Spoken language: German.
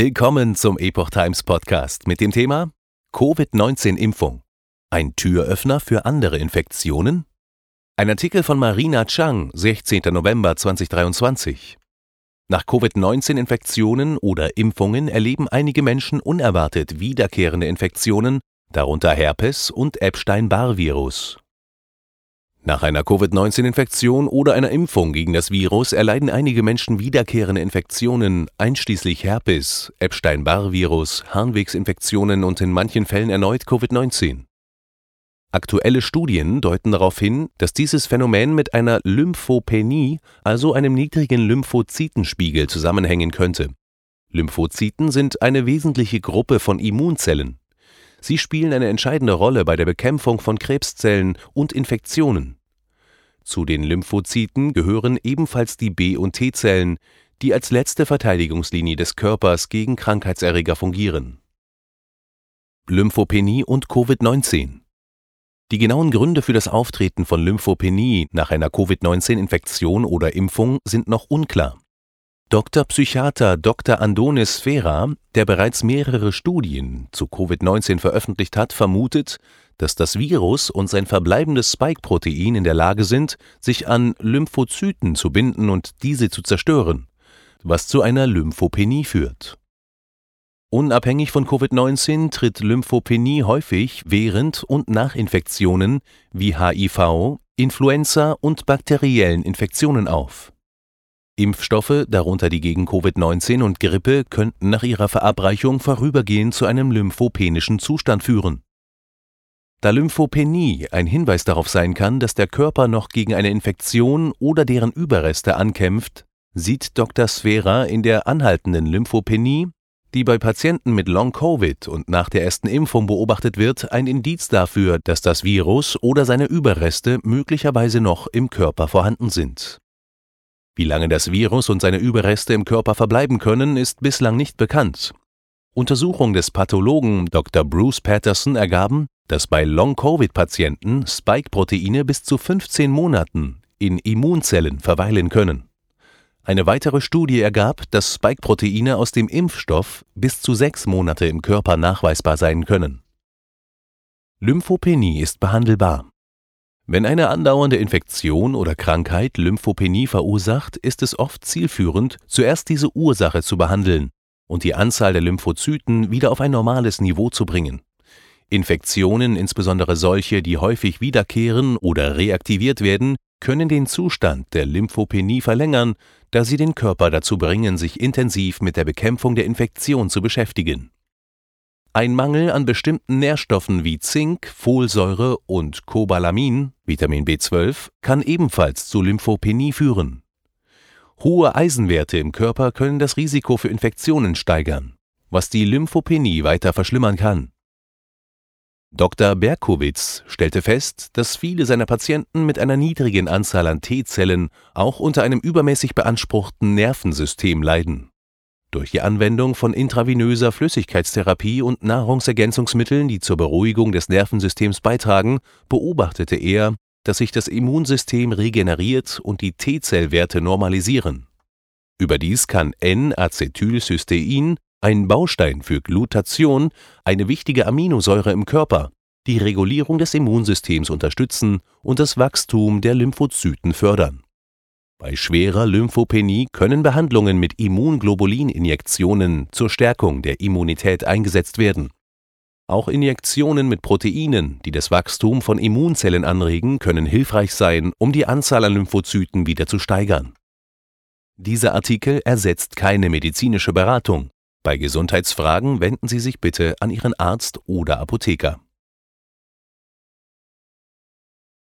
Willkommen zum Epoch Times Podcast mit dem Thema Covid-19-Impfung. Ein Türöffner für andere Infektionen? Ein Artikel von Marina Chang, 16. November 2023. Nach Covid-19-Infektionen oder Impfungen erleben einige Menschen unerwartet wiederkehrende Infektionen, darunter Herpes und Epstein-Barr-Virus. Nach einer Covid-19-Infektion oder einer Impfung gegen das Virus erleiden einige Menschen wiederkehrende Infektionen, einschließlich Herpes, Epstein-Barr-Virus, Harnwegsinfektionen und in manchen Fällen erneut Covid-19. Aktuelle Studien deuten darauf hin, dass dieses Phänomen mit einer Lymphopenie, also einem niedrigen Lymphozytenspiegel, zusammenhängen könnte. Lymphozyten sind eine wesentliche Gruppe von Immunzellen. Sie spielen eine entscheidende Rolle bei der Bekämpfung von Krebszellen und Infektionen. Zu den Lymphozyten gehören ebenfalls die B- und T-Zellen, die als letzte Verteidigungslinie des Körpers gegen Krankheitserreger fungieren. Lymphopenie und Covid-19 Die genauen Gründe für das Auftreten von Lymphopenie nach einer Covid-19-Infektion oder Impfung sind noch unklar. Dr. Psychiater Dr. Andonis Fera, der bereits mehrere Studien zu Covid-19 veröffentlicht hat, vermutet, dass das Virus und sein verbleibendes Spike-Protein in der Lage sind, sich an Lymphozyten zu binden und diese zu zerstören, was zu einer Lymphopenie führt. Unabhängig von Covid-19 tritt Lymphopenie häufig während und nach Infektionen wie HIV, Influenza und bakteriellen Infektionen auf. Impfstoffe, darunter die gegen Covid-19 und Grippe, könnten nach ihrer Verabreichung vorübergehend zu einem lymphopenischen Zustand führen. Da Lymphopenie ein Hinweis darauf sein kann, dass der Körper noch gegen eine Infektion oder deren Überreste ankämpft, sieht Dr. Sfera in der anhaltenden Lymphopenie, die bei Patienten mit Long-Covid und nach der ersten Impfung beobachtet wird, ein Indiz dafür, dass das Virus oder seine Überreste möglicherweise noch im Körper vorhanden sind. Wie lange das Virus und seine Überreste im Körper verbleiben können, ist bislang nicht bekannt. Untersuchungen des Pathologen Dr. Bruce Patterson ergaben, dass bei Long-Covid-Patienten Spike-Proteine bis zu 15 Monaten in Immunzellen verweilen können. Eine weitere Studie ergab, dass Spike-Proteine aus dem Impfstoff bis zu sechs Monate im Körper nachweisbar sein können. Lymphopenie ist behandelbar. Wenn eine andauernde Infektion oder Krankheit Lymphopenie verursacht, ist es oft zielführend, zuerst diese Ursache zu behandeln und die Anzahl der Lymphozyten wieder auf ein normales Niveau zu bringen. Infektionen, insbesondere solche, die häufig wiederkehren oder reaktiviert werden, können den Zustand der Lymphopenie verlängern, da sie den Körper dazu bringen, sich intensiv mit der Bekämpfung der Infektion zu beschäftigen. Ein Mangel an bestimmten Nährstoffen wie Zink, Folsäure und Cobalamin, Vitamin B12, kann ebenfalls zu Lymphopenie führen. Hohe Eisenwerte im Körper können das Risiko für Infektionen steigern, was die Lymphopenie weiter verschlimmern kann. Dr. Berkowitz stellte fest, dass viele seiner Patienten mit einer niedrigen Anzahl an T-Zellen auch unter einem übermäßig beanspruchten Nervensystem leiden. Durch die Anwendung von intravenöser Flüssigkeitstherapie und Nahrungsergänzungsmitteln, die zur Beruhigung des Nervensystems beitragen, beobachtete er, dass sich das Immunsystem regeneriert und die T-Zellwerte normalisieren. Überdies kann N-Acetylcystein ein Baustein für Glutation, eine wichtige Aminosäure im Körper, die Regulierung des Immunsystems unterstützen und das Wachstum der Lymphozyten fördern. Bei schwerer Lymphopenie können Behandlungen mit Immunglobulininjektionen zur Stärkung der Immunität eingesetzt werden. Auch Injektionen mit Proteinen, die das Wachstum von Immunzellen anregen, können hilfreich sein, um die Anzahl an Lymphozyten wieder zu steigern. Dieser Artikel ersetzt keine medizinische Beratung. Bei Gesundheitsfragen wenden Sie sich bitte an Ihren Arzt oder Apotheker.